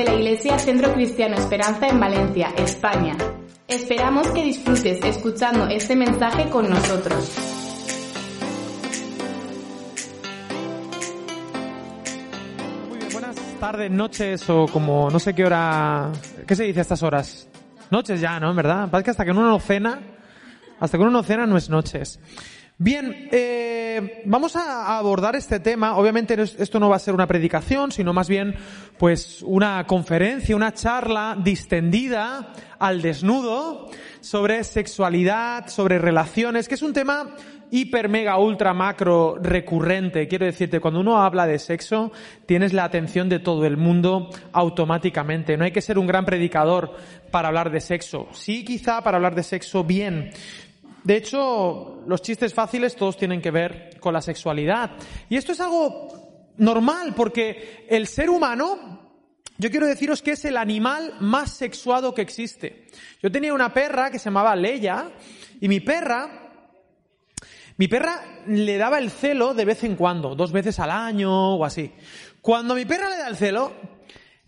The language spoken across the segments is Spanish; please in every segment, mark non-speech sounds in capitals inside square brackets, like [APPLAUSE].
de la Iglesia Centro Cristiano Esperanza en Valencia, España. Esperamos que disfrutes escuchando este mensaje con nosotros. Muy bien, buenas tardes, noches o como no sé qué hora. ¿Qué se dice a estas horas? Noches ya, ¿no? Verdad. Parece que hasta que uno no cena, hasta que uno no cena no es noches. Bien, eh, vamos a abordar este tema. Obviamente esto no va a ser una predicación, sino más bien, pues, una conferencia, una charla distendida al desnudo sobre sexualidad, sobre relaciones, que es un tema hiper, mega, ultra, macro, recurrente. Quiero decirte, cuando uno habla de sexo, tienes la atención de todo el mundo automáticamente. No hay que ser un gran predicador para hablar de sexo. Sí, quizá para hablar de sexo bien. De hecho, los chistes fáciles todos tienen que ver con la sexualidad. Y esto es algo normal, porque el ser humano, yo quiero deciros que es el animal más sexuado que existe. Yo tenía una perra que se llamaba Leia, y mi perra, mi perra le daba el celo de vez en cuando, dos veces al año o así. Cuando mi perra le da el celo,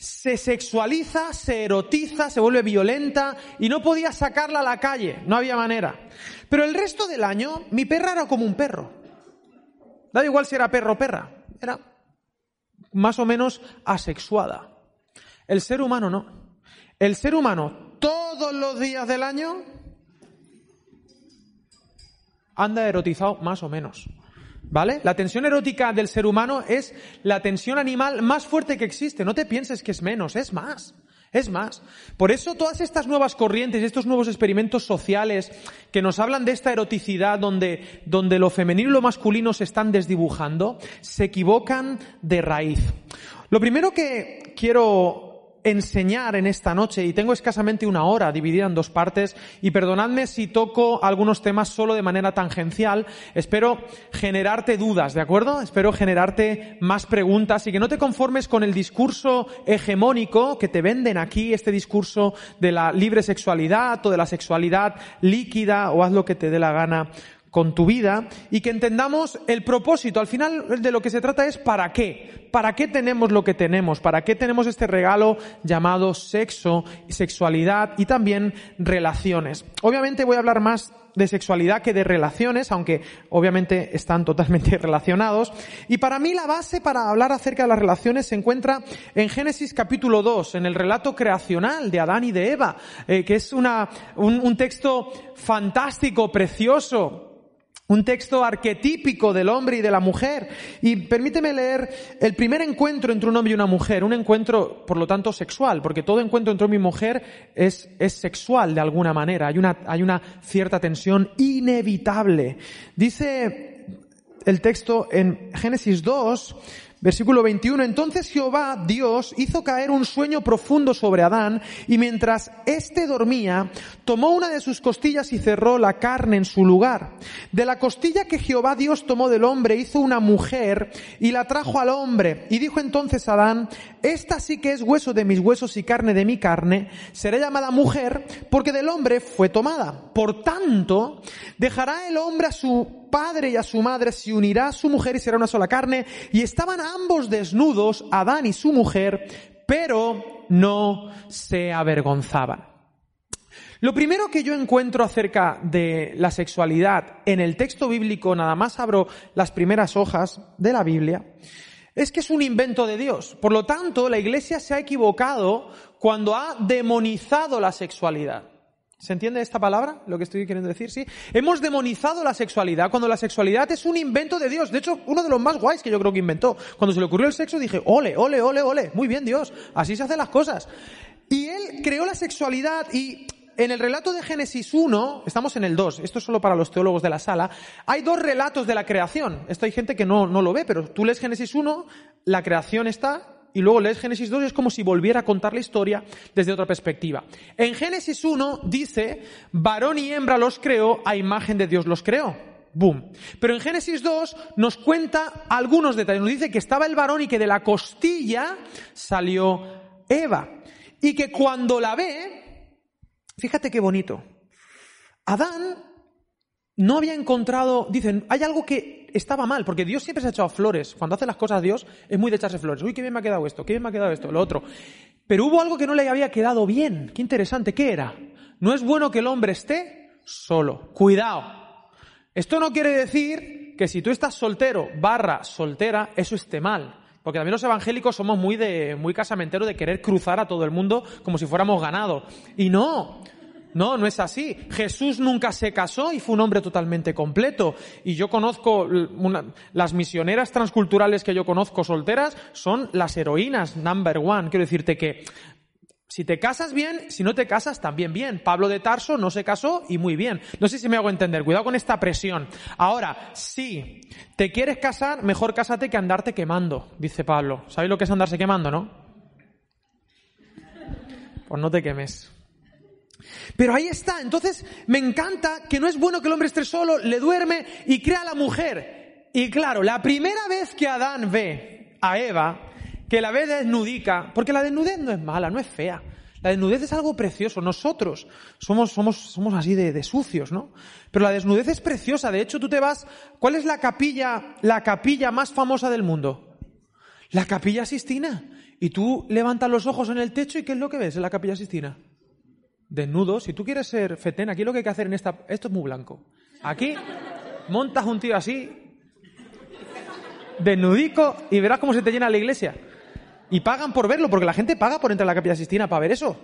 se sexualiza, se erotiza, se vuelve violenta y no podía sacarla a la calle, no había manera. Pero el resto del año, mi perra era como un perro. Da igual si era perro o perra, era más o menos asexuada. El ser humano no. El ser humano todos los días del año anda erotizado más o menos. ¿Vale? La tensión erótica del ser humano es la tensión animal más fuerte que existe. No te pienses que es menos, es más. Es más. Por eso todas estas nuevas corrientes, estos nuevos experimentos sociales que nos hablan de esta eroticidad donde, donde lo femenino y lo masculino se están desdibujando, se equivocan de raíz. Lo primero que quiero enseñar en esta noche y tengo escasamente una hora dividida en dos partes y perdonadme si toco algunos temas solo de manera tangencial. Espero generarte dudas, ¿de acuerdo? Espero generarte más preguntas y que no te conformes con el discurso hegemónico que te venden aquí, este discurso de la libre sexualidad o de la sexualidad líquida o haz lo que te dé la gana con tu vida y que entendamos el propósito. Al final de lo que se trata es para qué. ¿Para qué tenemos lo que tenemos? ¿Para qué tenemos este regalo llamado sexo, sexualidad y también relaciones? Obviamente voy a hablar más de sexualidad que de relaciones, aunque obviamente están totalmente [LAUGHS] relacionados. Y para mí la base para hablar acerca de las relaciones se encuentra en Génesis capítulo 2, en el relato creacional de Adán y de Eva, eh, que es una, un, un texto fantástico, precioso, un texto arquetípico del hombre y de la mujer. Y permíteme leer el primer encuentro entre un hombre y una mujer, un encuentro, por lo tanto, sexual, porque todo encuentro entre hombre y mujer es, es sexual de alguna manera. Hay una, hay una cierta tensión inevitable. Dice el texto en Génesis 2, Versículo 21. Entonces Jehová, Dios, hizo caer un sueño profundo sobre Adán y mientras éste dormía, tomó una de sus costillas y cerró la carne en su lugar. De la costilla que Jehová Dios tomó del hombre hizo una mujer y la trajo al hombre. Y dijo entonces Adán, esta sí que es hueso de mis huesos y carne de mi carne, será llamada mujer porque del hombre fue tomada. Por tanto, dejará el hombre a su padre y a su madre, se unirá a su mujer y será una sola carne. Y estaban ambos desnudos, Adán y su mujer, pero no se avergonzaban. Lo primero que yo encuentro acerca de la sexualidad en el texto bíblico, nada más abro las primeras hojas de la Biblia, es que es un invento de Dios. Por lo tanto, la Iglesia se ha equivocado cuando ha demonizado la sexualidad. ¿Se entiende esta palabra? Lo que estoy queriendo decir, sí. Hemos demonizado la sexualidad cuando la sexualidad es un invento de Dios. De hecho, uno de los más guays que yo creo que inventó. Cuando se le ocurrió el sexo dije, ole, ole, ole, ole. Muy bien, Dios. Así se hacen las cosas. Y él creó la sexualidad y en el relato de Génesis 1, estamos en el 2, esto es solo para los teólogos de la sala, hay dos relatos de la creación. Esto hay gente que no, no lo ve, pero tú lees Génesis 1, la creación está, y luego lees Génesis 2 y es como si volviera a contar la historia desde otra perspectiva. En Génesis 1 dice, varón y hembra los creó, a imagen de Dios los creó. Boom. Pero en Génesis 2 nos cuenta algunos detalles. Nos dice que estaba el varón y que de la costilla salió Eva. Y que cuando la ve, fíjate qué bonito. Adán no había encontrado, dicen, hay algo que estaba mal, porque Dios siempre se ha echado flores. Cuando hace las cosas Dios es muy de echarse flores. Uy, qué bien me ha quedado esto, qué bien me ha quedado esto, lo otro. Pero hubo algo que no le había quedado bien. Qué interesante, ¿qué era? No es bueno que el hombre esté solo. Cuidado. Esto no quiere decir que si tú estás soltero barra soltera, eso esté mal. Porque también los evangélicos somos muy de, muy casamentero de querer cruzar a todo el mundo como si fuéramos ganado. Y no. No, no es así. Jesús nunca se casó y fue un hombre totalmente completo. Y yo conozco, las misioneras transculturales que yo conozco solteras son las heroínas number one. Quiero decirte que si te casas bien, si no te casas también bien. Pablo de Tarso no se casó y muy bien. No sé si me hago entender. Cuidado con esta presión. Ahora, si te quieres casar, mejor cásate que andarte quemando, dice Pablo. ¿Sabéis lo que es andarse quemando, no? Pues no te quemes. Pero ahí está. Entonces, me encanta que no es bueno que el hombre esté solo, le duerme y crea a la mujer. Y claro, la primera vez que Adán ve a Eva, que la ve desnudica, porque la desnudez no es mala, no es fea. La desnudez es algo precioso. Nosotros somos, somos, somos así de, de, sucios, ¿no? Pero la desnudez es preciosa. De hecho, tú te vas, ¿cuál es la capilla, la capilla más famosa del mundo? La capilla Sistina. Y tú levantas los ojos en el techo y ¿qué es lo que ves en la capilla Sistina? Desnudos. Si tú quieres ser fetén, aquí lo que hay que hacer en esta, esto es muy blanco. Aquí montas un tío así, desnudico, y verás cómo se te llena la iglesia. Y pagan por verlo, porque la gente paga por entrar a la capilla Sistina para ver eso.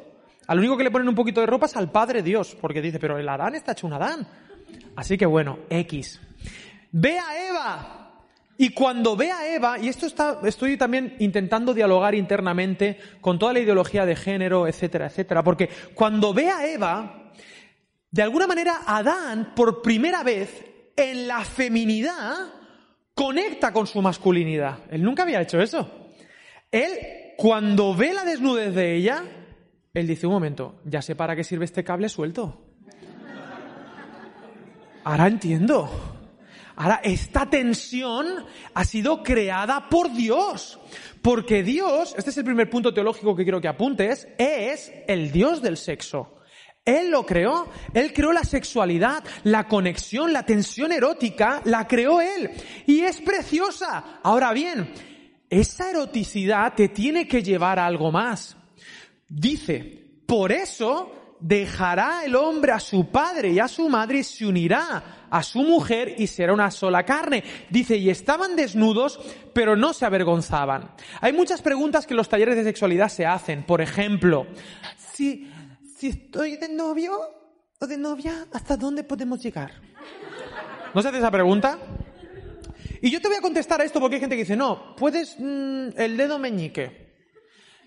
Al único que le ponen un poquito de ropa es al Padre Dios, porque dice, pero el Adán está hecho un Adán. Así que bueno, X. Ve a Eva. Y cuando ve a Eva, y esto está, estoy también intentando dialogar internamente con toda la ideología de género, etcétera, etcétera, porque cuando ve a Eva, de alguna manera Adán, por primera vez, en la feminidad, conecta con su masculinidad. Él nunca había hecho eso. Él, cuando ve la desnudez de ella, él dice, un momento, ya sé para qué sirve este cable suelto. Ahora entiendo. Ahora, esta tensión ha sido creada por Dios. Porque Dios, este es el primer punto teológico que quiero que apuntes, es el Dios del sexo. Él lo creó, Él creó la sexualidad, la conexión, la tensión erótica, la creó Él. Y es preciosa. Ahora bien, esa eroticidad te tiene que llevar a algo más. Dice, por eso dejará el hombre a su padre y a su madre se unirá a su mujer y será una sola carne. Dice, y estaban desnudos, pero no se avergonzaban. Hay muchas preguntas que los talleres de sexualidad se hacen. Por ejemplo, si, si estoy de novio o de novia, ¿hasta dónde podemos llegar? ¿No se hace esa pregunta? Y yo te voy a contestar a esto porque hay gente que dice, no, puedes mm, el dedo meñique.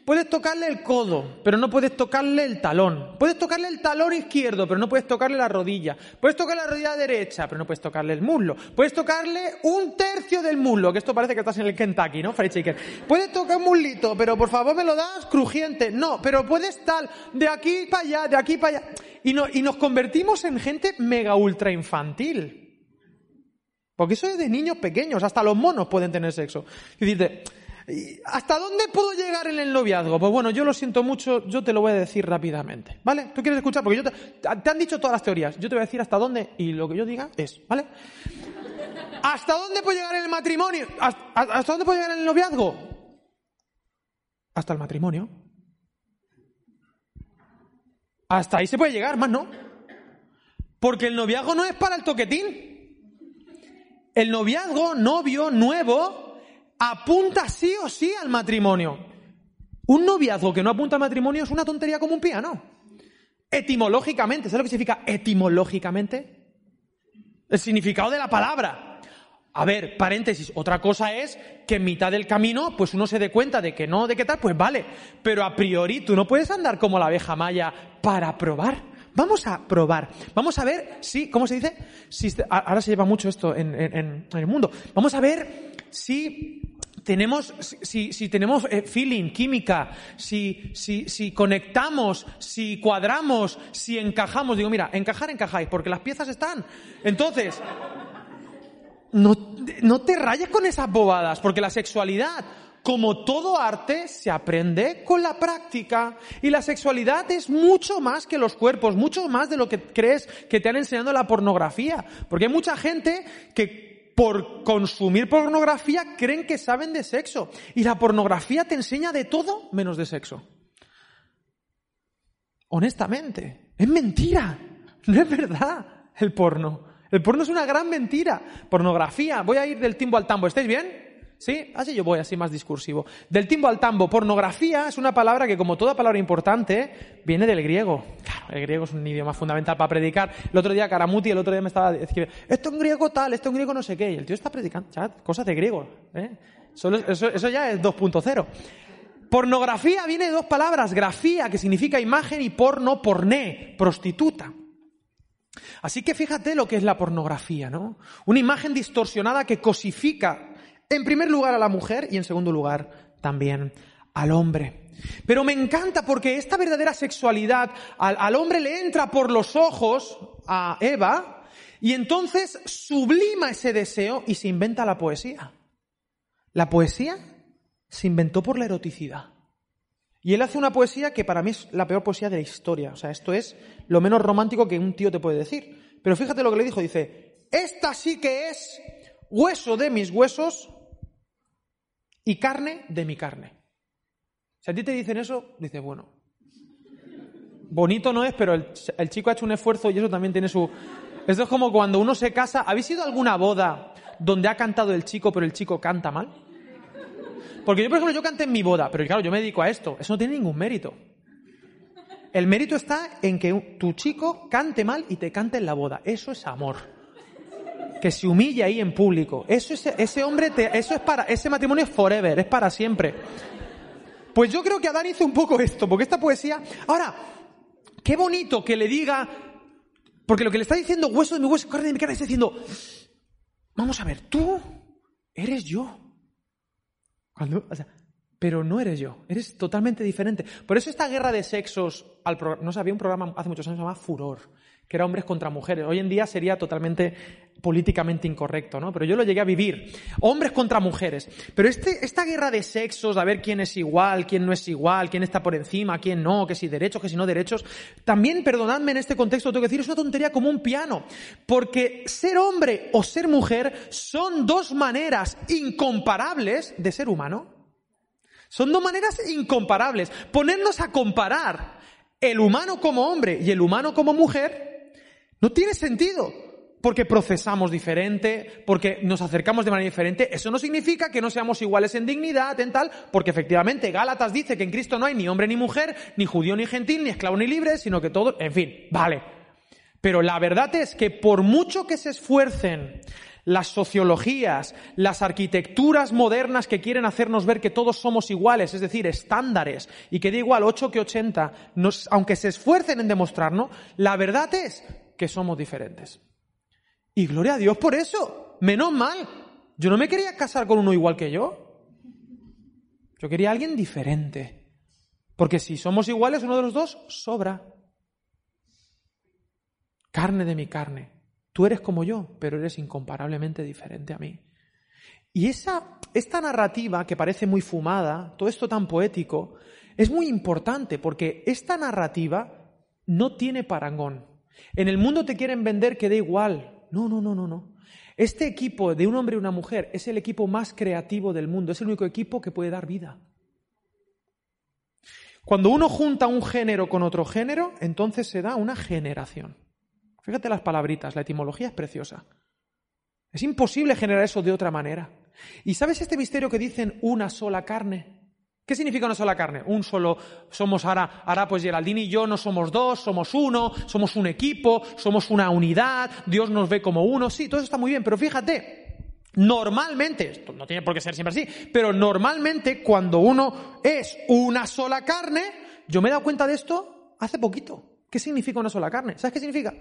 Puedes tocarle el codo, pero no puedes tocarle el talón. Puedes tocarle el talón izquierdo, pero no puedes tocarle la rodilla. Puedes tocarle la rodilla derecha, pero no puedes tocarle el muslo. Puedes tocarle un tercio del muslo, que esto parece que estás en el Kentucky, ¿no? Fried chicken. Puedes tocar un muslito, pero por favor me lo das crujiente. No, pero puedes tal, de aquí para allá, de aquí para allá. Y, no, y nos convertimos en gente mega ultra infantil. Porque eso es de niños pequeños, hasta los monos pueden tener sexo. Y dices, ¿hasta dónde puedo llegar en el noviazgo? Pues bueno, yo lo siento mucho, yo te lo voy a decir rápidamente, ¿vale? ¿Tú quieres escuchar? Porque yo te, te han dicho todas las teorías, yo te voy a decir hasta dónde y lo que yo diga es, ¿vale? ¿Hasta dónde puedo llegar en el matrimonio? ¿Hasta, dónde puedo llegar en el noviazgo? Hasta el matrimonio. Hasta ahí se puede llegar, más no. Porque el noviazgo no es para el toquetín. El noviazgo, novio, nuevo, apunta sí o sí al matrimonio. Un noviazgo que no apunta al matrimonio es una tontería como un piano. Etimológicamente, ¿sabes lo que significa etimológicamente? El significado de la palabra. A ver, paréntesis, otra cosa es que en mitad del camino, pues uno se dé cuenta de que no, de qué tal, pues vale. Pero a priori tú no puedes andar como la abeja maya para probar. Vamos a probar. Vamos a ver si, ¿cómo se dice? Si, ahora se lleva mucho esto en, el mundo. Vamos a ver si tenemos, si, si tenemos eh, feeling, química, si, si, si conectamos, si cuadramos, si encajamos. Digo, mira, encajar, encajáis, porque las piezas están. Entonces, no, no te rayes con esas bobadas, porque la sexualidad, como todo arte, se aprende con la práctica. Y la sexualidad es mucho más que los cuerpos, mucho más de lo que crees que te han enseñado la pornografía. Porque hay mucha gente que por consumir pornografía creen que saben de sexo. Y la pornografía te enseña de todo menos de sexo. Honestamente, es mentira. No es verdad el porno. El porno es una gran mentira. Pornografía. Voy a ir del timbo al tambo. ¿Estáis bien? ¿Sí? Así yo voy, así más discursivo. Del timbo al tambo. Pornografía es una palabra que, como toda palabra importante, viene del griego. Claro, el griego es un idioma fundamental para predicar. El otro día Karamuti, el otro día me estaba diciendo, esto en griego tal, esto en griego no sé qué. Y el tío está predicando, ya, cosas de griego. ¿eh? eso, eso ya es 2.0. Pornografía viene de dos palabras. Grafía, que significa imagen, y porno, porné, prostituta. Así que fíjate lo que es la pornografía, ¿no? Una imagen distorsionada que cosifica en primer lugar a la mujer y en segundo lugar también al hombre. Pero me encanta porque esta verdadera sexualidad al, hombre le entra por los ojos a Eva y entonces sublima ese deseo y se inventa la poesía. La poesía se inventó por la eroticidad. Y él hace una poesía que para mí es la peor poesía de la historia. O sea, esto es lo menos romántico que un tío te puede decir. Pero fíjate lo que le dijo. Dice, esta sí que es hueso de mis huesos y carne de mi carne. Si a ti te dicen eso, dices, bueno, bonito no es, pero el, chico ha hecho un esfuerzo y eso también tiene su... Esto es como cuando uno se casa. ¿Habéis ido a alguna boda donde ha cantado el chico, pero el chico canta mal? Porque yo, por ejemplo, yo canté en mi boda, pero claro, yo me dedico a esto. Eso no tiene ningún mérito. El mérito está en que tu chico cante mal y te cante en la boda. Eso es amor que se humille ahí en público. Eso es, ese hombre, te, eso es para, ese matrimonio es forever, es para siempre. Pues yo creo que Adán hizo un poco esto, porque esta poesía, ahora, qué bonito que le diga, porque lo que le está diciendo hueso de mi hueso, carne de mi carne, está diciendo, vamos a ver, tú eres yo. Cuando, pero no eres yo, eres totalmente diferente. Por eso esta guerra de sexos, al no sabía un programa hace muchos años se llama Furor, que era hombres contra mujeres. Hoy en día sería totalmente políticamente incorrecto, ¿no? Pero yo lo llegué a vivir. Hombres contra mujeres. Pero este, esta guerra de sexos, a ver quién es igual, quién no es igual, quién está por encima, quién no, que si derechos, que si no derechos, también, perdonadme en este contexto, tengo que decir, es una tontería como un piano. Porque ser hombre o ser mujer son dos maneras incomparables de ser humano. Son dos maneras incomparables. Ponernos a comparar el humano como hombre y el humano como mujer no tiene sentido. Porque procesamos diferente, porque nos acercamos de manera diferente. Eso no significa que no seamos iguales en dignidad, en tal, porque efectivamente Gálatas dice que en Cristo no hay ni hombre ni mujer, ni judío ni gentil, ni esclavo ni libre, sino que todo, en fin, vale. Pero la verdad es que por mucho que se esfuercen las sociologías, las arquitecturas modernas que quieren hacernos ver que todos somos iguales, es decir, estándares, y que da igual 8 que 80, aunque se esfuercen en demostrarnos, la verdad es que somos diferentes. Y gloria a Dios por eso. Menos mal. Yo no me quería casar con uno igual que yo. Yo quería a alguien diferente. Porque si somos iguales, uno de los dos sobra. Carne de mi carne. Tú eres como yo, pero eres incomparablemente diferente a mí. Y esa, esta narrativa que parece muy fumada, todo esto tan poético, es muy importante porque esta narrativa no tiene parangón. En el mundo te quieren vender que da igual. No, no, no, no, no. Este equipo de un hombre y una mujer es el equipo más creativo del mundo, es el único equipo que puede dar vida. Cuando uno junta un género con otro género, entonces se da una generación. Fíjate las palabritas, la etimología es preciosa. Es imposible generar eso de otra manera. ¿Y sabes este misterio que dicen una sola carne? ¿Qué significa una sola carne? Un solo, somos ahora, ahora pues Geraldine y yo no somos dos, somos uno, somos un equipo, somos una unidad, Dios nos ve como uno, sí, todo eso está muy bien, pero fíjate, normalmente, esto no tiene por qué ser siempre así, pero normalmente cuando uno es una sola carne, yo me he dado cuenta de esto hace poquito, ¿Qué significa una sola carne? ¿Sabes qué significa?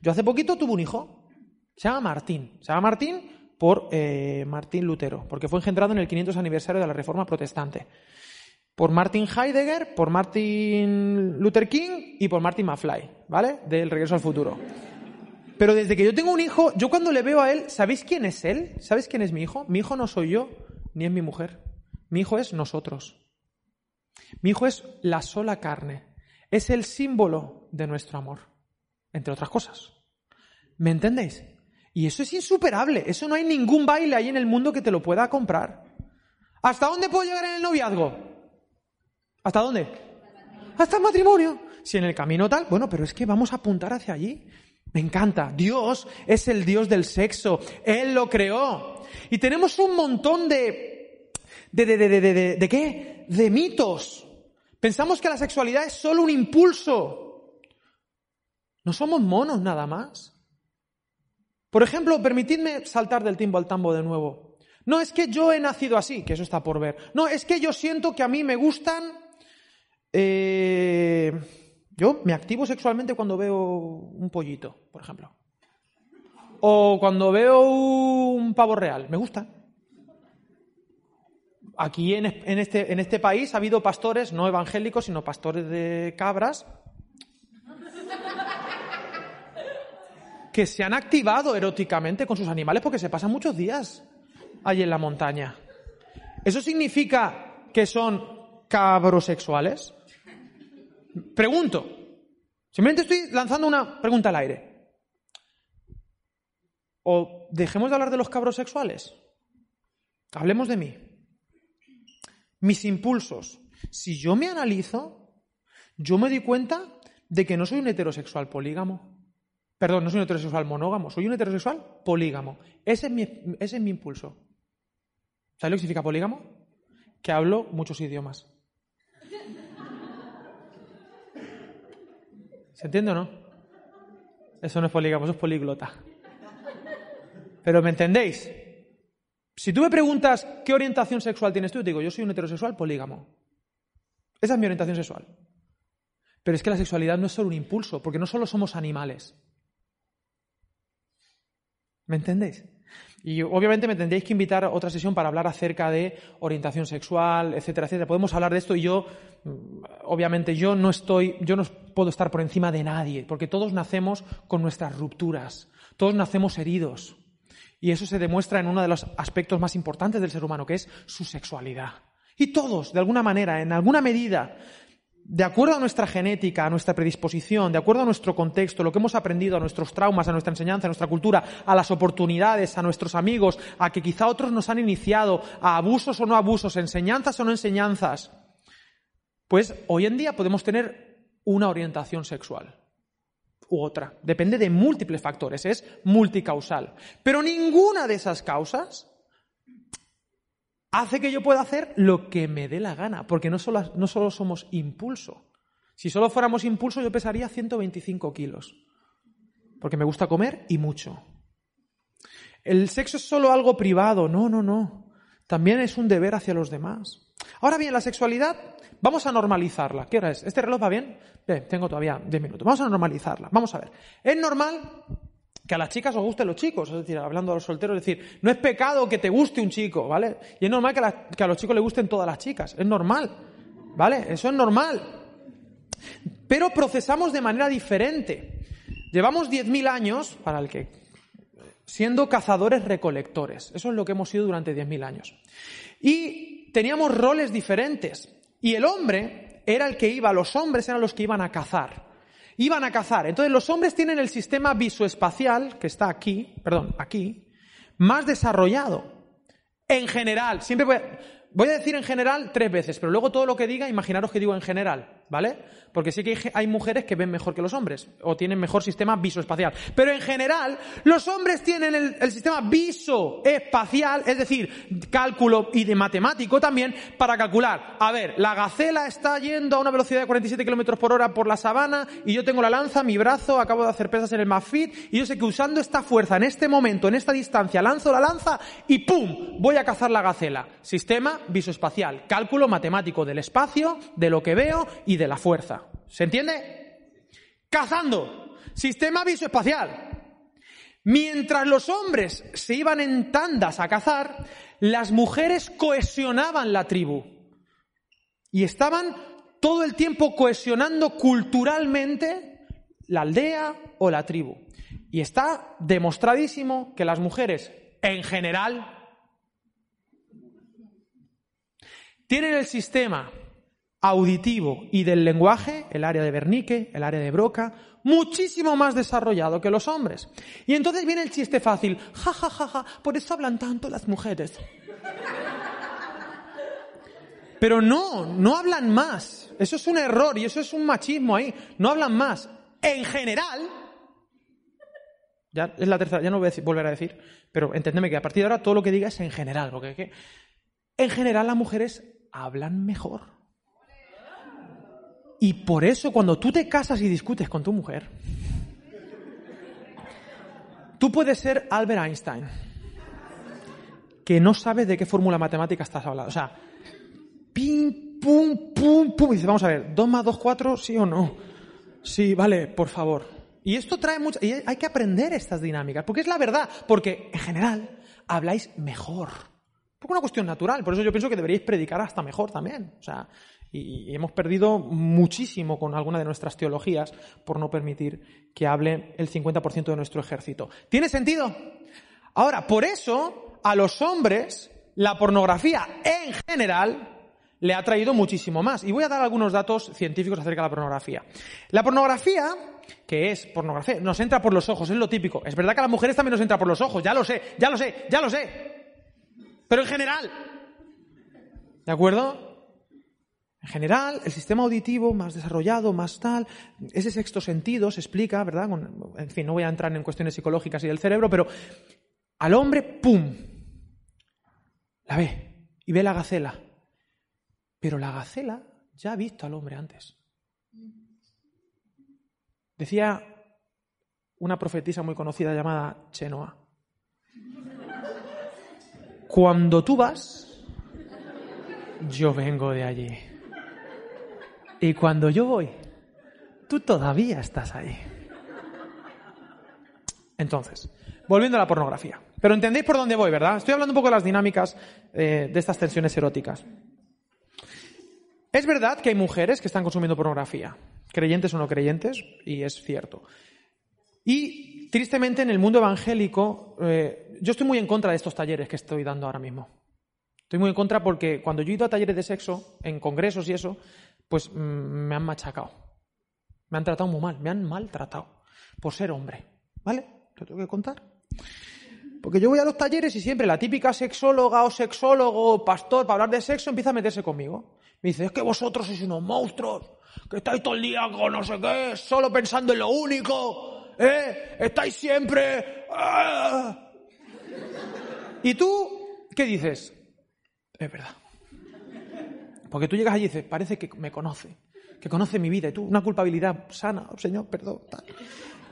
Yo hace poquito tuve un hijo. Se llama Martín. Se llama Martín por eh, Martín Lutero, porque fue engendrado en el 500 aniversario de la Reforma Protestante. Por Martin Heidegger, por Martin Luther King y por Martin McFly, ¿vale? Del Regreso al Futuro. Pero desde que yo tengo un hijo, yo cuando le veo a él, ¿sabéis quién es él? ¿Sabéis quién es mi hijo? Mi hijo no soy yo, ni es mi mujer. Mi hijo es nosotros. Mi hijo es la sola carne. Es el símbolo de nuestro amor, entre otras cosas. ¿Me entendéis? Y eso es insuperable. Eso no hay ningún baile ahí en el mundo que te lo pueda comprar. ¿Hasta dónde puedo llegar en el noviazgo? ¿Hasta dónde? Hasta el matrimonio. Si en el camino tal, bueno, pero es que vamos a apuntar hacia allí. Me encanta. Dios es el Dios del sexo. Él lo creó. Y tenemos un montón de... ¿De, de, de, de, de, de qué? De mitos. Pensamos que la sexualidad es solo un impulso. No somos monos nada más. Por ejemplo, permitidme saltar del timbo al tambo de nuevo. No es que yo he nacido así, que eso está por ver. No, es que yo siento que a mí me gustan... Eh, yo me activo sexualmente cuando veo un pollito, por ejemplo. O cuando veo un pavo real. Me gusta. Aquí en, en, este, en este país ha habido pastores, no evangélicos, sino pastores de cabras, que se han activado eróticamente con sus animales porque se pasan muchos días allí en la montaña. ¿Eso significa que son cabrosexuales? Pregunto. Simplemente estoy lanzando una pregunta al aire. O dejemos de hablar de los cabros sexuales. Hablemos de mí. Mis impulsos. Si yo me analizo, yo me doy cuenta de que no soy un heterosexual polígamo. Perdón, no soy un heterosexual monógamo, soy un heterosexual polígamo. Ese es mi, ese es mi impulso. ¿Sabes lo que significa polígamo? Que hablo muchos idiomas. ¿Se entiende o no? Eso no es polígamo, eso es políglota. Pero ¿me entendéis? Si tú me preguntas qué orientación sexual tienes tú, te digo, yo soy un heterosexual polígamo. Esa es mi orientación sexual. Pero es que la sexualidad no es solo un impulso, porque no solo somos animales. ¿Me entendéis? Y obviamente me tendréis que invitar a otra sesión para hablar acerca de orientación sexual, etcétera, etcétera. Podemos hablar de esto y yo, mm, obviamente, yo no estoy, yo no puedo estar por encima de nadie, porque todos nacemos con nuestras rupturas, todos nacemos heridos. Y eso se demuestra en uno de los aspectos más importantes del ser humano, que es su sexualidad. Y todos, de alguna manera, en alguna medida, de acuerdo a nuestra genética, a nuestra predisposición, de acuerdo a nuestro contexto, lo que hemos aprendido, a nuestros traumas, a nuestra enseñanza, a nuestra cultura, a las oportunidades, a nuestros amigos, a que quizá otros nos han iniciado, a abusos o no abusos, enseñanzas o no enseñanzas, pues hoy en día podemos tener una orientación sexual u otra. Depende de múltiples factores, es multicausal. Pero ninguna de esas causas hace que yo pueda hacer lo que me dé la gana, porque no solo, no solo somos impulso. Si solo fuéramos impulso, yo pesaría 125 kilos, porque me gusta comer y mucho. El sexo es solo algo privado, no, no, no. También es un deber hacia los demás. Ahora bien, la sexualidad, vamos a normalizarla. ¿Qué hora es? ¿Este reloj va bien? Bien, tengo todavía 10 minutos. Vamos a normalizarla. Vamos a ver. Es normal que a las chicas os gusten los chicos, es decir, hablando a los solteros, es decir, no es pecado que te guste un chico, ¿vale? Y es normal que, a los chicos les gusten todas las chicas, es normal, ¿vale? Eso es normal. Pero procesamos de manera diferente. Llevamos 10.000 años, para el que, siendo cazadores recolectores. Eso es lo que hemos sido durante 10.000 años. Y teníamos roles diferentes. Y el hombre era el que iba, los hombres eran los que iban a cazar iban a cazar. Entonces los hombres tienen el sistema visoespacial, que está aquí, perdón, aquí, más desarrollado. En general, siempre voy a, voy a decir en general tres veces, pero luego todo lo que diga, imaginaros que digo en general, ¿vale? Porque sí que hay mujeres que ven mejor que los hombres o tienen mejor sistema visoespacial. Pero en general, los hombres tienen el, sistema visoespacial, es decir, cálculo y de matemático también, para calcular. A ver, la gacela está yendo a una velocidad de 47 kilómetros por hora por la sabana y yo tengo la lanza, mi brazo, acabo de hacer pesas en el MAFIT y yo sé que usando esta fuerza en este momento, en esta distancia, lanzo la lanza y ¡pum! Voy a cazar la gacela. Sistema visoespacial, cálculo matemático del espacio, de lo que veo y de la fuerza. ¿Se entiende? cazando, sistema visoespacial. Mientras los hombres se iban en tandas a cazar, las mujeres cohesionaban la tribu. Y estaban todo el tiempo cohesionando culturalmente la aldea o la tribu. Y está demostradísimo que las mujeres, en general, tienen el sistema auditivo y del lenguaje, el área de Wernicke, el área de Broca, muchísimo más desarrollado que los hombres. Y entonces viene el chiste fácil, ja, ja, ja, ja, por eso hablan tanto las mujeres. Pero no, no hablan más. Eso es un error y eso es un machismo ahí. No hablan más. En general, ya es la tercera, ya no voy a volver a decir, pero entendeme que a partir de ahora todo lo que diga es en general, porque en general las mujeres hablan mejor. Y por eso cuando tú te casas y discutes con tu mujer, tú puedes ser Albert Einstein, que no sabes de qué fórmula matemática estás hablando. O sea, pim, pum, pum, pum. Y dices, vamos a ver, 2 más 2, 4, sí o no. Sí, vale, por favor. Y esto trae mucho... Y hay que aprender estas dinámicas, porque es la verdad, porque en general habláis mejor. Porque una cuestión natural, por eso yo pienso que deberíais predicar hasta mejor también. O sea, y, hemos perdido muchísimo con alguna de nuestras teologías por no permitir que hable el 50% de nuestro ejército. ¿Tiene sentido? Ahora, por eso a los hombres la pornografía en general le ha traído muchísimo más. Y voy a dar algunos datos científicos acerca de la pornografía. La pornografía, que es pornografía, nos entra por los ojos, es lo típico. Es verdad que a las mujeres también nos entra por los ojos, ya lo sé, ya lo sé, ya lo sé. Pero en general. ¿De acuerdo? En general, el sistema auditivo más desarrollado, más tal, ese sexto sentido se explica, ¿verdad? en fin, no voy a entrar en cuestiones psicológicas y del cerebro, pero al hombre, ¡pum! La ve y ve la gacela. Pero la gacela ya ha visto al hombre antes. Decía una profetisa muy conocida llamada Chenoa. Cuando tú vas, yo vengo de allí. Y cuando yo voy, tú todavía estás ahí. Entonces, volviendo a la pornografía. Pero entendéis por dónde voy, ¿verdad? Estoy hablando un poco de las dinámicas eh, de estas tensiones eróticas. Es verdad que hay mujeres que están consumiendo pornografía, creyentes o no creyentes, y es cierto. Y tristemente en el mundo evangélico, eh, yo estoy muy en contra de estos talleres que estoy dando ahora mismo. Estoy muy en contra porque cuando yo he ido a talleres de sexo, en congresos y eso, pues mm, me han machacado. Me han tratado muy mal, me han maltratado por ser hombre. ¿Vale? ¿Te tengo que contar? Porque yo voy a los talleres y siempre la típica sexóloga o sexólogo o pastor para hablar de sexo empieza a meterse conmigo. Me dice, es que vosotros sois unos monstruos, que estáis todo el día con no sé qué, solo pensando en lo único, ¿eh? Estáis siempre... ¡ah! ¿Y tú qué dices? Es verdad. Porque tú llegas allí y dices, parece que me conoce, que conoce mi vida, y tú, una culpabilidad sana, oh, Señor, perdón, tal.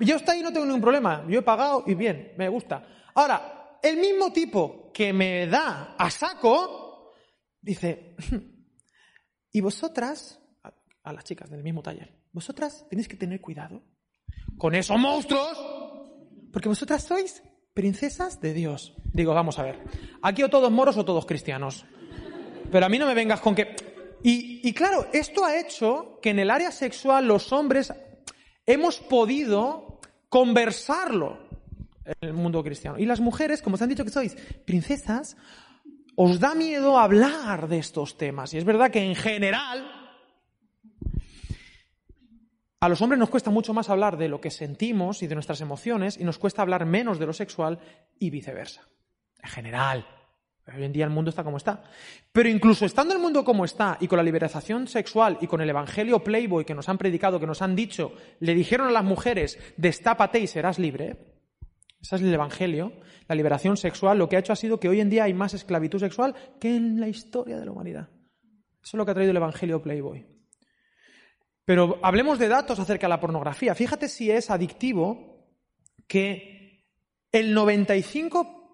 Yo estoy ahí no tengo ningún problema, yo he pagado y bien, me gusta. Ahora, el mismo tipo que me da a saco, dice, y vosotras, a, las chicas del mismo taller, vosotras tenéis que tener cuidado con esos monstruos, porque vosotras sois princesas de Dios. Digo, vamos a ver, aquí o todos moros o todos cristianos. Pero a mí no me vengas con que... Y, claro, esto ha hecho que en el área sexual los hombres hemos podido conversarlo en el mundo cristiano. Y las mujeres, como os han dicho que sois princesas, os da miedo hablar de estos temas. Y es verdad que en general a los hombres nos cuesta mucho más hablar de lo que sentimos y de nuestras emociones y nos cuesta hablar menos de lo sexual y viceversa. En general. Hoy en día el mundo está como está. Pero incluso estando el mundo como está y con la liberación sexual y con el evangelio Playboy que nos han predicado, que nos han dicho, le dijeron a las mujeres, destápate y serás libre. Ese es el evangelio. La liberación sexual lo que ha hecho ha sido que hoy en día hay más esclavitud sexual que en la historia de la humanidad. Eso es lo que ha traído el evangelio Playboy. Pero hablemos de datos acerca de la pornografía. Fíjate si es adictivo que el 95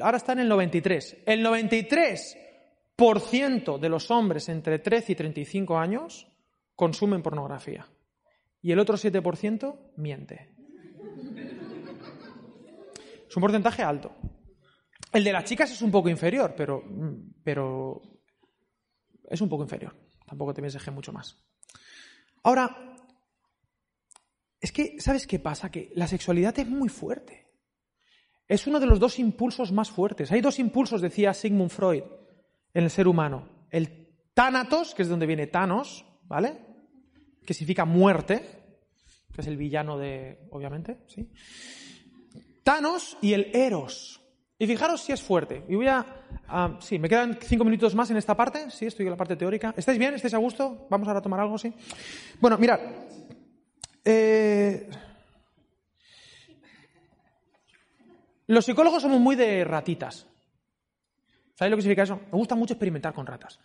ahora está en el 93. El 93% de los hombres entre 13 y 35 años consumen pornografía. y el otro 7% miente. Es un porcentaje alto. El de las chicas es un poco inferior, pero, pero es un poco inferior. Tampoco te pienses mucho más. Ahora, es que, ¿sabes qué pasa? Que la sexualidad es muy fuerte. Es uno de los dos impulsos más fuertes. Hay dos impulsos, decía Sigmund Freud, en el ser humano. El Thanatos, que es de donde viene Thanos, ¿vale? Que significa muerte, que es el villano de, obviamente, ¿sí? Thanos y el Eros. Y fijaros si es fuerte. Y voy a... sí, me quedan cinco minutos más en esta parte. Sí, estoy en la parte teórica. ¿Estáis bien? ¿Estáis a gusto? Vamos ahora a tomar algo, sí. Bueno, mirad. Eh, los psicólogos somos muy de ratitas. ¿Sabéis lo que significa eso? Me gusta mucho experimentar con ratas.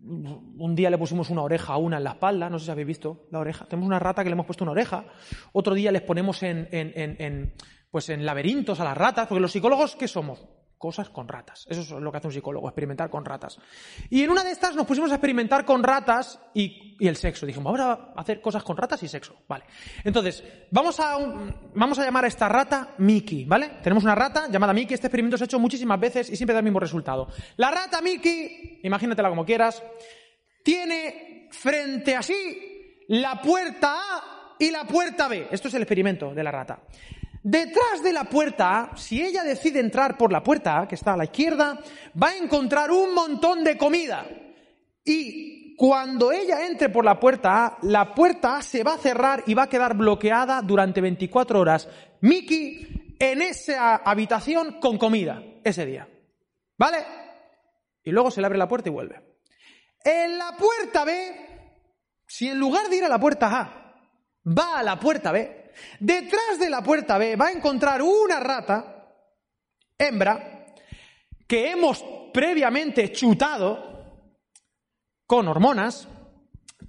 Un día le pusimos una oreja a una en la espalda, no sé si habéis visto la oreja. Tenemos una rata que le hemos puesto una oreja. Otro día les ponemos en, en pues en laberintos a las ratas, porque los psicólogos, ¿qué somos? Cosas con ratas. Eso es lo que hace un psicólogo, experimentar con ratas. Y en una de estas nos pusimos a experimentar con ratas y, el sexo. Dijimos, vamos a hacer cosas con ratas y sexo. Vale. Entonces, vamos a, vamos a llamar a esta rata Mickey, ¿vale? Tenemos una rata llamada Mickey. Este experimento se ha hecho muchísimas veces y siempre da el mismo resultado. La rata Mickey, imagínatela como quieras, tiene frente así la puerta A y la puerta B. Esto es el experimento de la rata. Detrás de la puerta A, si ella decide entrar por la puerta A, que está a la izquierda, va a encontrar un montón de comida. Y cuando ella entre por la puerta A, la puerta A se va a cerrar y va a quedar bloqueada durante 24 horas. Mickey en esa habitación con comida ese día. ¿Vale? Y luego se le abre la puerta y vuelve. En la puerta B, si en lugar de ir a la puerta A, va a la puerta B, Detrás de la puerta B va a encontrar una rata, hembra, que hemos previamente chutado con hormonas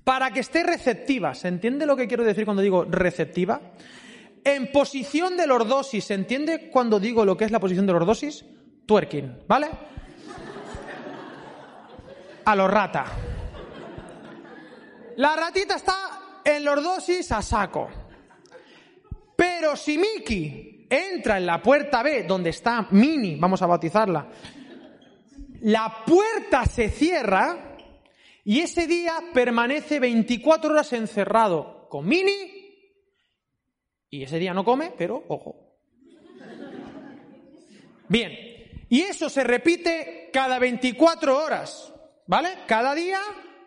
para que esté receptiva. ¿Se entiende lo que quiero decir cuando digo receptiva? En posición de lordosis. ¿Se entiende cuando digo lo que es la posición de lordosis? Twerking, ¿vale? A lo rata. La ratita está en lordosis a saco. Pero si Mickey entra en la puerta B, donde está Mini, vamos a bautizarla, la puerta se cierra y ese día permanece 24 horas encerrado con Mini y ese día no come, pero ojo. Bien, y eso se repite cada 24 horas, ¿vale? Cada día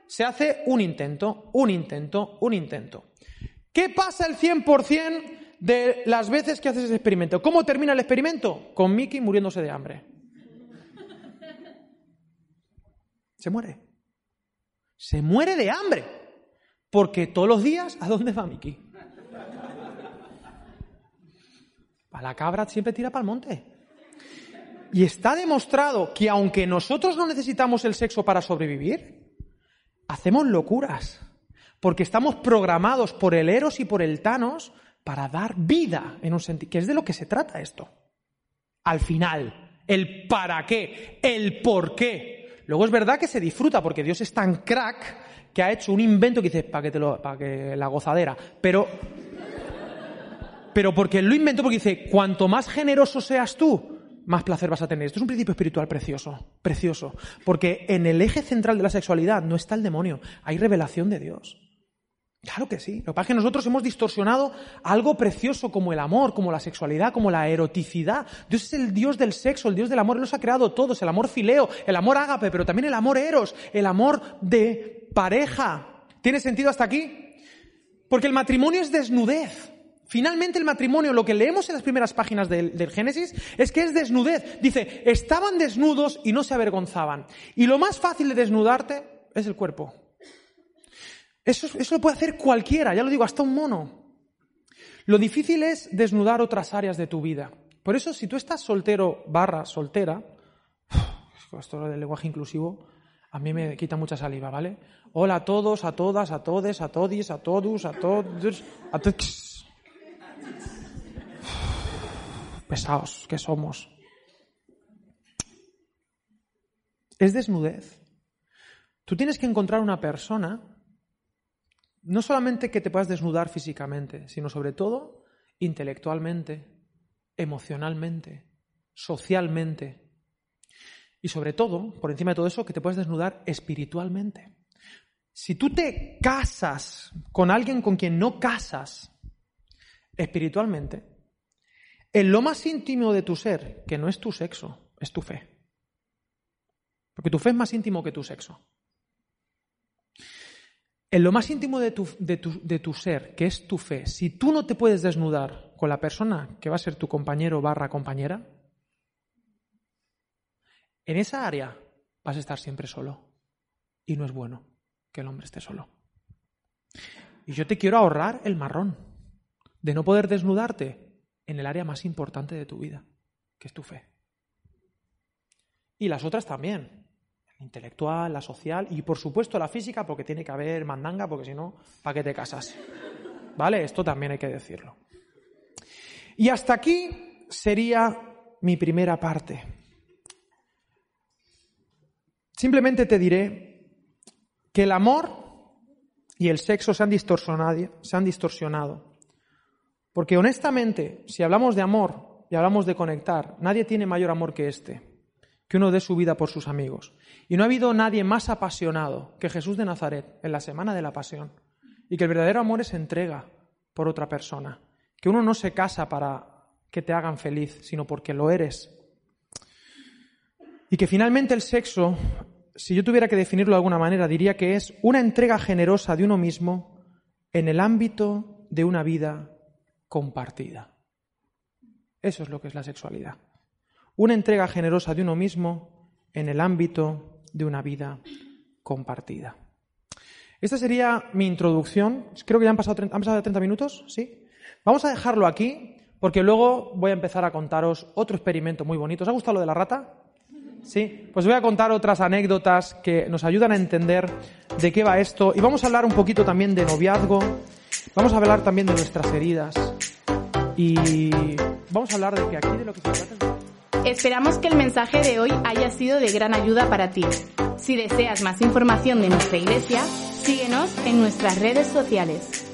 se hace un intento, un intento, un intento. ¿Qué pasa el 100% de las veces que haces ese experimento. ¿Cómo termina el experimento? Con Mickey muriéndose de hambre. Se muere. Se muere de hambre. Porque todos los días, ¿a dónde va Mickey? A la cabra siempre tira para el monte. Y está demostrado que aunque nosotros no necesitamos el sexo para sobrevivir, hacemos locuras. Porque estamos programados por el Eros y por el Thanos para dar vida en un sentido, que es de lo que se trata esto. Al final, el para qué, el por qué. Luego es verdad que se disfruta porque Dios es tan crack que ha hecho un invento que dice, para que, te lo, para que la gozadera. Pero, pero porque lo inventó porque dice, cuanto más generoso seas tú, más placer vas a tener. Esto es un principio espiritual precioso, precioso. Porque en el eje central de la sexualidad no está el demonio, hay revelación de Dios. Claro que sí. Lo que pasa es que nosotros hemos distorsionado algo precioso como el amor, como la sexualidad, como la eroticidad. Dios es el Dios del sexo, el Dios del amor. Él nos ha creado todos. El amor fileo, el amor ágape, pero también el amor eros, el amor de pareja. ¿Tiene sentido hasta aquí? Porque el matrimonio es desnudez. Finalmente el matrimonio, lo que leemos en las primeras páginas del, del, Génesis, es que es desnudez. Dice, estaban desnudos y no se avergonzaban. Y lo más fácil de desnudarte es el cuerpo. Eso, lo puede hacer cualquiera, ya lo digo, hasta un mono. Lo difícil es desnudar otras áreas de tu vida. Por eso, si tú estás soltero barra soltera, esto del lenguaje inclusivo, a mí me quita mucha saliva, ¿vale? Hola a todos, a todas, a todes, a todis, a todos, a todos, a todos. Pesados que somos. Es desnudez. Tú tienes que encontrar una persona no solamente que te puedas desnudar físicamente, sino sobre todo intelectualmente, emocionalmente, socialmente. Y sobre todo, por encima de todo eso, que te puedas desnudar espiritualmente. Si tú te casas con alguien con quien no casas espiritualmente, en lo más íntimo de tu ser, que no es tu sexo, es tu fe. Porque tu fe es más íntimo que tu sexo. En lo más íntimo de tu, de, tu, ser, que es tu fe, si tú no te puedes desnudar con la persona que va a ser tu compañero barra compañera, en esa área vas a estar siempre solo. Y no es bueno que el hombre esté solo. Y yo te quiero ahorrar el marrón de no poder desnudarte en el área más importante de tu vida, que es tu fe. Y las otras también, intelectual, la social y por supuesto la física porque tiene que haber mandanga porque si no, ¿para qué te casas? ¿Vale? Esto también hay que decirlo. Y hasta aquí sería mi primera parte. Simplemente te diré que el amor y el sexo se han distorsionado, se han distorsionado. Porque honestamente, si hablamos de amor y hablamos de conectar, nadie tiene mayor amor que este que uno dé su vida por sus amigos. Y no ha habido nadie más apasionado que Jesús de Nazaret en la semana de la pasión. Y que el verdadero amor es entrega por otra persona. Que uno no se casa para que te hagan feliz, sino porque lo eres. Y que finalmente el sexo, si yo tuviera que definirlo de alguna manera, diría que es una entrega generosa de uno mismo en el ámbito de una vida compartida. Eso es lo que es la sexualidad una entrega generosa de uno mismo en el ámbito de una vida compartida. Esta sería mi introducción. Creo que ya han pasado, 30, ¿han pasado 30 minutos, ¿sí? Vamos a dejarlo aquí porque luego voy a empezar a contaros otro experimento muy bonito. ¿Os ha gustado lo de la rata? Sí, pues voy a contar otras anécdotas que nos ayudan a entender de qué va esto y vamos a hablar un poquito también de noviazgo, vamos a hablar también de nuestras heridas y vamos a hablar de que aquí de lo que se trata Esperamos que el mensaje de hoy haya sido de gran ayuda para ti. Si deseas más información de nuestra iglesia, síguenos en nuestras redes sociales.